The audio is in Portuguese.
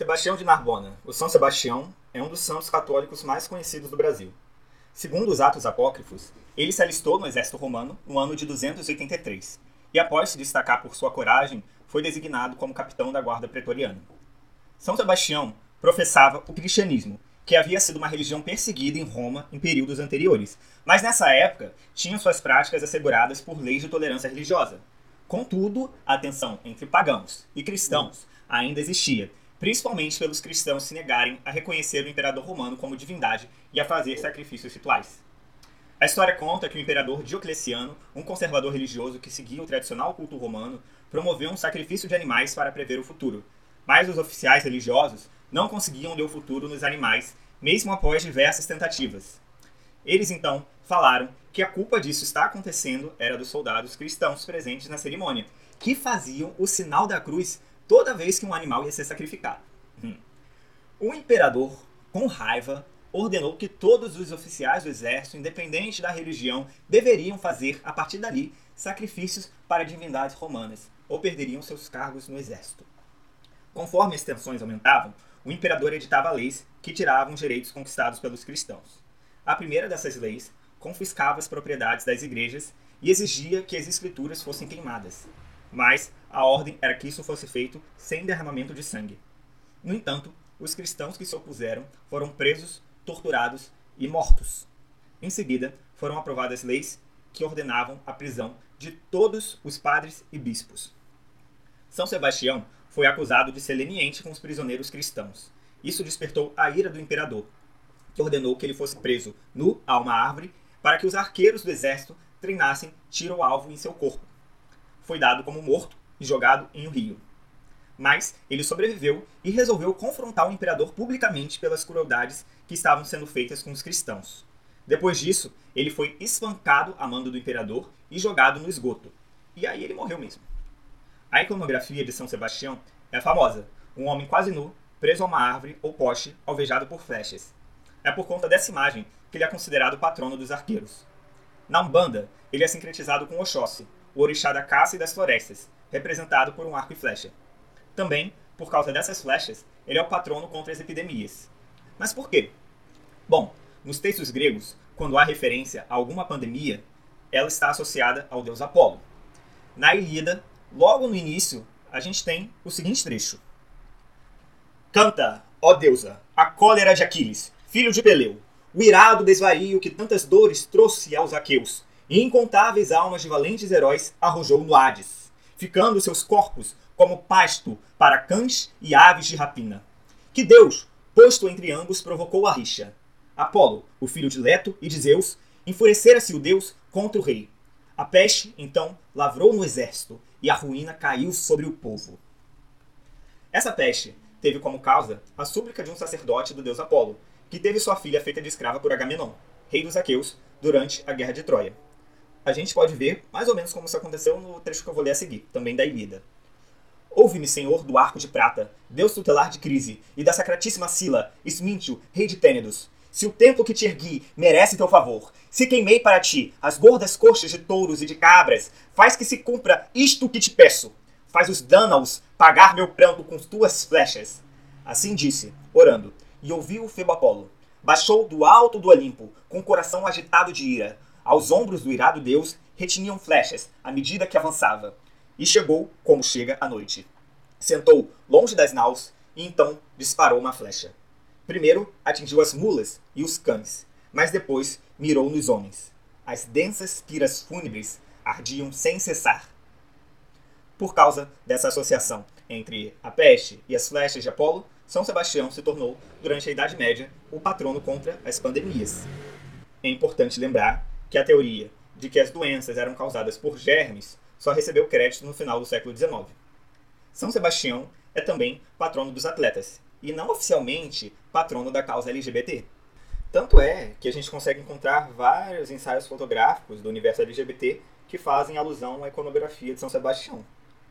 Sebastião de Narbona, o São Sebastião, é um dos santos católicos mais conhecidos do Brasil. Segundo os Atos Apócrifos, ele se alistou no exército romano no ano de 283 e, após se destacar por sua coragem, foi designado como capitão da guarda pretoriana. São Sebastião professava o cristianismo, que havia sido uma religião perseguida em Roma em períodos anteriores, mas nessa época tinha suas práticas asseguradas por leis de tolerância religiosa. Contudo, a tensão entre pagãos e cristãos ainda existia, principalmente pelos cristãos se negarem a reconhecer o imperador romano como divindade e a fazer sacrifícios rituais. A história conta que o imperador Diocleciano, um conservador religioso que seguia o tradicional culto romano, promoveu um sacrifício de animais para prever o futuro. Mas os oficiais religiosos não conseguiam ler o futuro nos animais, mesmo após diversas tentativas. Eles então falaram que a culpa disso estar acontecendo era dos soldados cristãos presentes na cerimônia, que faziam o sinal da cruz toda vez que um animal ia ser sacrificado. Hum. O imperador, com raiva, ordenou que todos os oficiais do exército, independente da religião, deveriam fazer, a partir dali, sacrifícios para divindades romanas, ou perderiam seus cargos no exército. Conforme as tensões aumentavam, o imperador editava leis que tiravam os direitos conquistados pelos cristãos. A primeira dessas leis confiscava as propriedades das igrejas e exigia que as escrituras fossem queimadas, mas a ordem era que isso fosse feito sem derramamento de sangue. No entanto, os cristãos que se opuseram foram presos, torturados e mortos. Em seguida, foram aprovadas leis que ordenavam a prisão de todos os padres e bispos. São Sebastião foi acusado de ser leniente com os prisioneiros cristãos. Isso despertou a ira do imperador, que ordenou que ele fosse preso nu a uma árvore para que os arqueiros do exército treinassem tiro ao alvo em seu corpo foi dado como morto e jogado em um rio. Mas ele sobreviveu e resolveu confrontar o imperador publicamente pelas crueldades que estavam sendo feitas com os cristãos. Depois disso, ele foi espancado a mando do imperador e jogado no esgoto. E aí ele morreu mesmo. A iconografia de São Sebastião é famosa: um homem quase nu, preso a uma árvore ou poste, alvejado por flechas. É por conta dessa imagem que ele é considerado patrono dos arqueiros. Na Umbanda, ele é sincretizado com Oxóssi, o orixá da caça e das florestas, representado por um arco e flecha. Também, por causa dessas flechas, ele é o patrono contra as epidemias. Mas por quê? Bom, nos textos gregos, quando há referência a alguma pandemia, ela está associada ao deus Apolo. Na Ilíada, logo no início, a gente tem o seguinte trecho: Canta, ó deusa, a cólera de Aquiles, filho de Peleu, o irado desvario que tantas dores trouxe aos aqueus, e incontáveis almas de valentes heróis arrojou no Hades, ficando seus corpos como pasto para cães e aves de rapina. Que Deus, posto entre ambos, provocou a rixa. Apolo, o filho de Leto e de Zeus, enfurecera-se o deus contra o rei. A peste, então, lavrou no exército, e a ruína caiu sobre o povo. Essa peste teve como causa a súplica de um sacerdote do deus Apolo, que teve sua filha feita de escrava por Agamenon, rei dos aqueus, durante a guerra de Troia a gente pode ver mais ou menos como isso aconteceu no trecho que eu vou ler a seguir, também da Ilíada. Ouve-me, Senhor do Arco de Prata, Deus tutelar de Crise, e da sacratíssima Sila, Ismíntio, rei de Tênedos. Se o templo que te ergui merece teu favor, se queimei para ti as gordas coxas de touros e de cabras, faz que se cumpra isto que te peço. Faz os Dânaos pagar meu pranto com tuas flechas. Assim disse, orando, e ouviu Febo Apolo. Baixou do alto do Olimpo, com o coração agitado de ira, aos ombros do irado deus retiniam flechas à medida que avançava. E chegou como chega a noite. Sentou longe das naus e então disparou uma flecha. Primeiro atingiu as mulas e os cães, mas depois mirou nos homens. As densas piras fúnebres ardiam sem cessar. Por causa dessa associação entre a peste e as flechas de Apolo, São Sebastião se tornou, durante a Idade Média, o patrono contra as pandemias. É importante lembrar que a teoria de que as doenças eram causadas por germes só recebeu crédito no final do século XIX. São Sebastião é também patrono dos atletas, e não oficialmente patrono da causa LGBT. Tanto é que a gente consegue encontrar vários ensaios fotográficos do universo LGBT que fazem alusão à iconografia de São Sebastião.